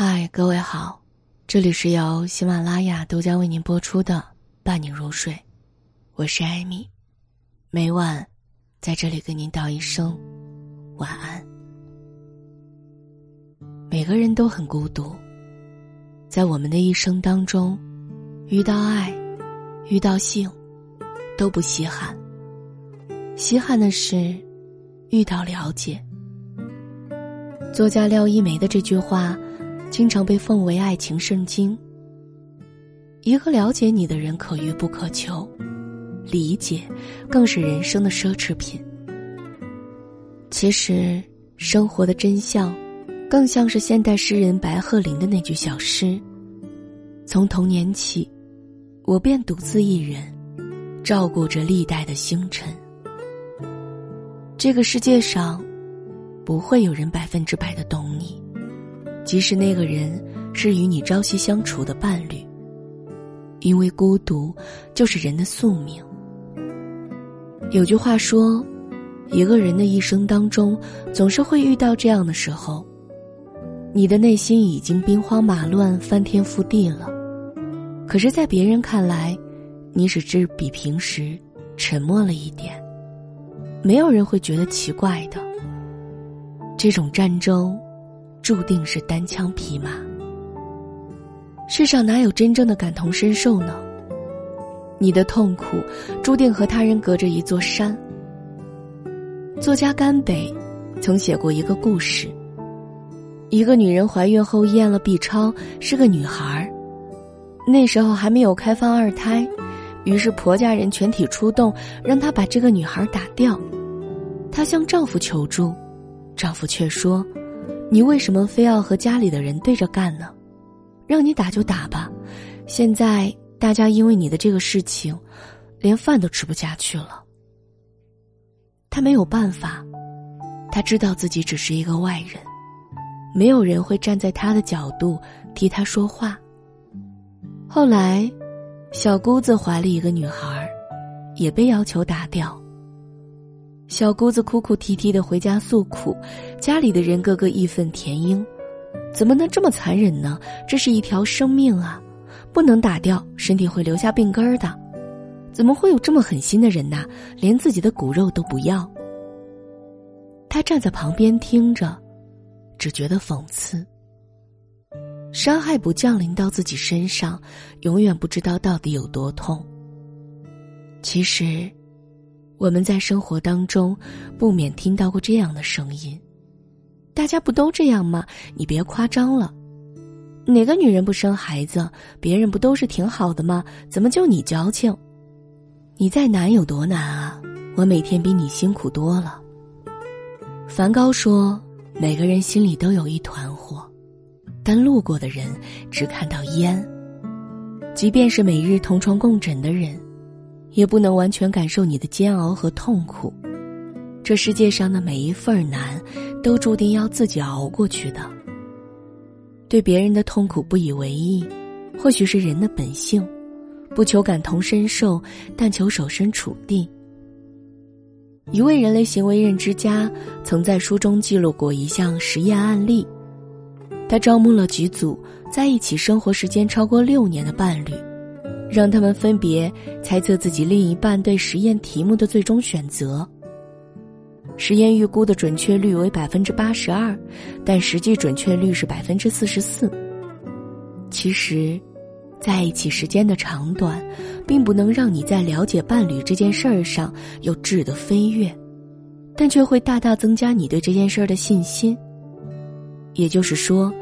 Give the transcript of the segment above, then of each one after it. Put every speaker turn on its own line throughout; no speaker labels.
嗨，各位好，这里是由喜马拉雅独家为您播出的《伴你入睡》，我是艾米，每晚在这里跟您道一声晚安。每个人都很孤独，在我们的一生当中，遇到爱，遇到性，都不稀罕。稀罕的是遇到了解。作家廖一梅的这句话。经常被奉为爱情圣经。一个了解你的人可遇不可求，理解更是人生的奢侈品。其实，生活的真相，更像是现代诗人白鹤林的那句小诗：“从童年起，我便独自一人，照顾着历代的星辰。”这个世界上，不会有人百分之百的懂你。即使那个人是与你朝夕相处的伴侣，因为孤独就是人的宿命。有句话说，一个人的一生当中，总是会遇到这样的时候：你的内心已经兵荒马乱、翻天覆地了，可是，在别人看来，你只是比平时沉默了一点，没有人会觉得奇怪的。这种战争。注定是单枪匹马。世上哪有真正的感同身受呢？你的痛苦注定和他人隔着一座山。作家甘北曾写过一个故事：一个女人怀孕后验了 B 超，是个女孩那时候还没有开放二胎，于是婆家人全体出动，让她把这个女孩打掉。她向丈夫求助，丈夫却说。你为什么非要和家里的人对着干呢？让你打就打吧。现在大家因为你的这个事情，连饭都吃不下去了。他没有办法，他知道自己只是一个外人，没有人会站在他的角度替他说话。后来，小姑子怀了一个女孩，也被要求打掉。小姑子哭哭啼啼的回家诉苦，家里的人个个义愤填膺，怎么能这么残忍呢？这是一条生命啊，不能打掉，身体会留下病根儿的。怎么会有这么狠心的人呐？连自己的骨肉都不要。他站在旁边听着，只觉得讽刺。伤害不降临到自己身上，永远不知道到底有多痛。其实。我们在生活当中，不免听到过这样的声音：“大家不都这样吗？你别夸张了。哪个女人不生孩子？别人不都是挺好的吗？怎么就你矫情？你再难有多难啊？我每天比你辛苦多了。”梵高说：“每个人心里都有一团火，但路过的人只看到烟。即便是每日同床共枕的人。”也不能完全感受你的煎熬和痛苦，这世界上的每一份难，都注定要自己熬过去的。对别人的痛苦不以为意，或许是人的本性，不求感同身受，但求设身处地。一位人类行为认知家曾在书中记录过一项实验案例，他招募了几组在一起生活时间超过六年的伴侣。让他们分别猜测自己另一半对实验题目的最终选择。实验预估的准确率为百分之八十二，但实际准确率是百分之四十四。其实，在一起时间的长短，并不能让你在了解伴侣这件事儿上有质的飞跃，但却会大大增加你对这件事儿的信心。也就是说，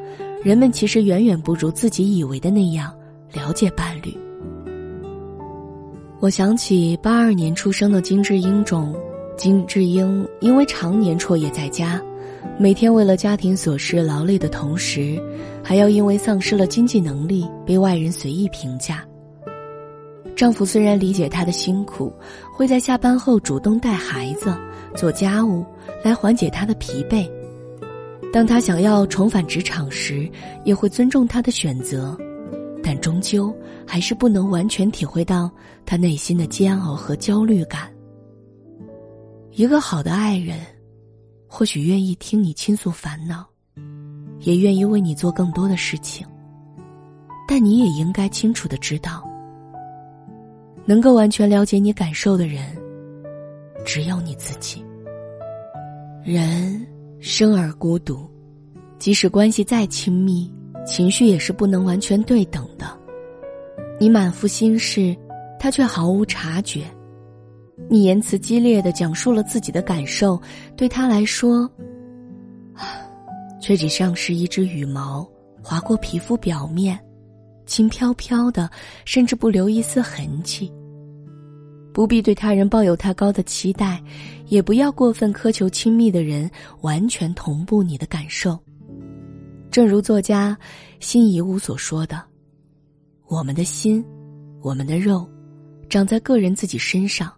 人们其实远远不如自己以为的那样了解伴侣。我想起八二年出生的金智英中，金智英因为常年辍业在家，每天为了家庭琐事劳累的同时，还要因为丧失了经济能力被外人随意评价。丈夫虽然理解她的辛苦，会在下班后主动带孩子、做家务来缓解她的疲惫，当她想要重返职场时，也会尊重她的选择。但终究还是不能完全体会到他内心的煎熬和焦虑感。一个好的爱人，或许愿意听你倾诉烦恼，也愿意为你做更多的事情。但你也应该清楚的知道，能够完全了解你感受的人，只有你自己。人生而孤独，即使关系再亲密，情绪也是不能完全对等的。你满腹心事，他却毫无察觉；你言辞激烈的讲述了自己的感受，对他来说，却只像是一只羽毛划过皮肤表面。轻飘飘的，甚至不留一丝痕迹。不必对他人抱有太高的期待，也不要过分苛求亲密的人完全同步你的感受。正如作家辛夷坞所说的：“我们的心，我们的肉，长在个人自己身上，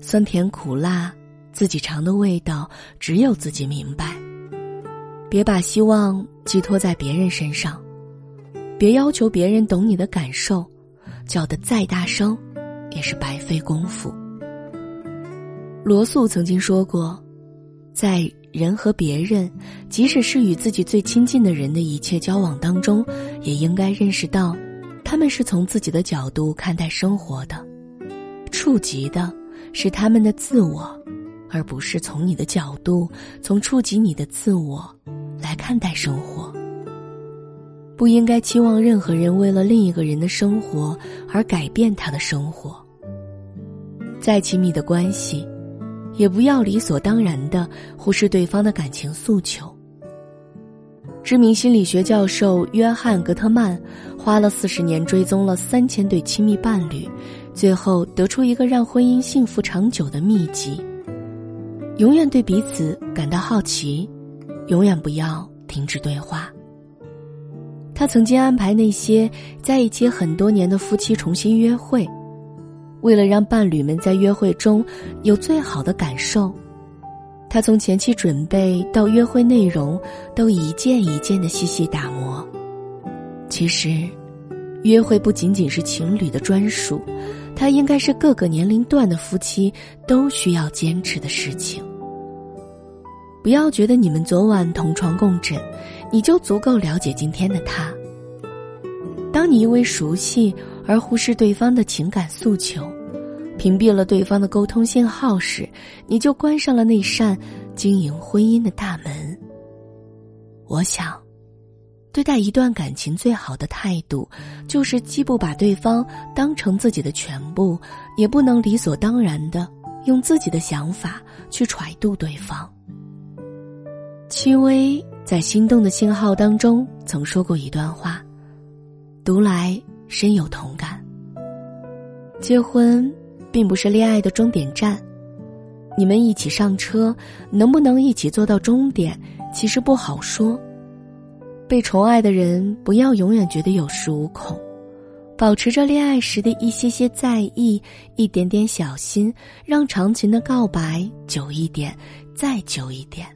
酸甜苦辣，自己尝的味道，只有自己明白。别把希望寄托在别人身上。”别要求别人懂你的感受，叫得再大声，也是白费功夫。罗素曾经说过，在人和别人，即使是与自己最亲近的人的一切交往当中，也应该认识到，他们是从自己的角度看待生活的，触及的是他们的自我，而不是从你的角度，从触及你的自我来看待生活。不应该期望任何人为了另一个人的生活而改变他的生活。再亲密的关系，也不要理所当然的忽视对方的感情诉求。知名心理学教授约翰·格特曼花了四十年追踪了三千对亲密伴侣，最后得出一个让婚姻幸福长久的秘籍：永远对彼此感到好奇，永远不要停止对话。他曾经安排那些在一起很多年的夫妻重新约会，为了让伴侣们在约会中有最好的感受，他从前期准备到约会内容都一件一件的细细打磨。其实，约会不仅仅是情侣的专属，它应该是各个年龄段的夫妻都需要坚持的事情。不要觉得你们昨晚同床共枕。你就足够了解今天的他。当你因为熟悉而忽视对方的情感诉求，屏蔽了对方的沟通信号时，你就关上了那扇经营婚姻的大门。我想，对待一段感情最好的态度，就是既不把对方当成自己的全部，也不能理所当然的用自己的想法去揣度对方。戚薇。在心动的信号当中，曾说过一段话，读来深有同感。结婚并不是恋爱的终点站，你们一起上车，能不能一起坐到终点，其实不好说。被宠爱的人不要永远觉得有恃无恐，保持着恋爱时的一些些在意，一点点小心，让长情的告白久一点，再久一点。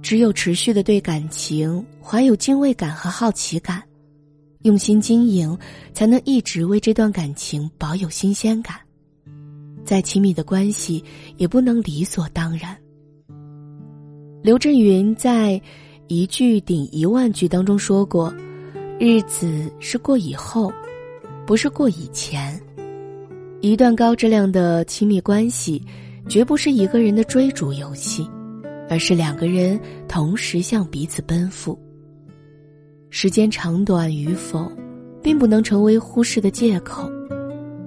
只有持续的对感情怀有敬畏感和好奇感，用心经营，才能一直为这段感情保有新鲜感。再亲密的关系，也不能理所当然。刘震云在“一句顶一万句”当中说过：“日子是过以后，不是过以前。一段高质量的亲密关系，绝不是一个人的追逐游戏。”而是两个人同时向彼此奔赴。时间长短与否，并不能成为忽视的借口；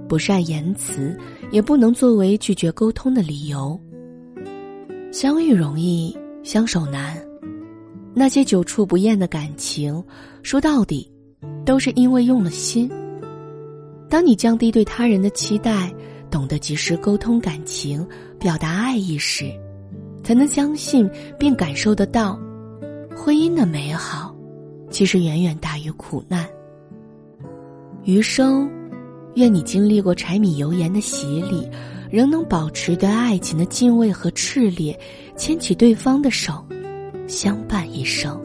不善言辞，也不能作为拒绝沟通的理由。相遇容易，相守难。那些久处不厌的感情，说到底，都是因为用了心。当你降低对他人的期待，懂得及时沟通感情，表达爱意时。才能相信并感受得到，婚姻的美好，其实远远大于苦难。余生，愿你经历过柴米油盐的洗礼，仍能保持对爱情的敬畏和炽烈，牵起对方的手，相伴一生。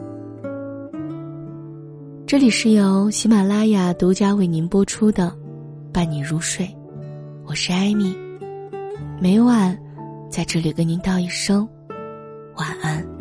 这里是由喜马拉雅独家为您播出的《伴你入睡》，我是艾米，每晚在这里跟您道一声。晚安。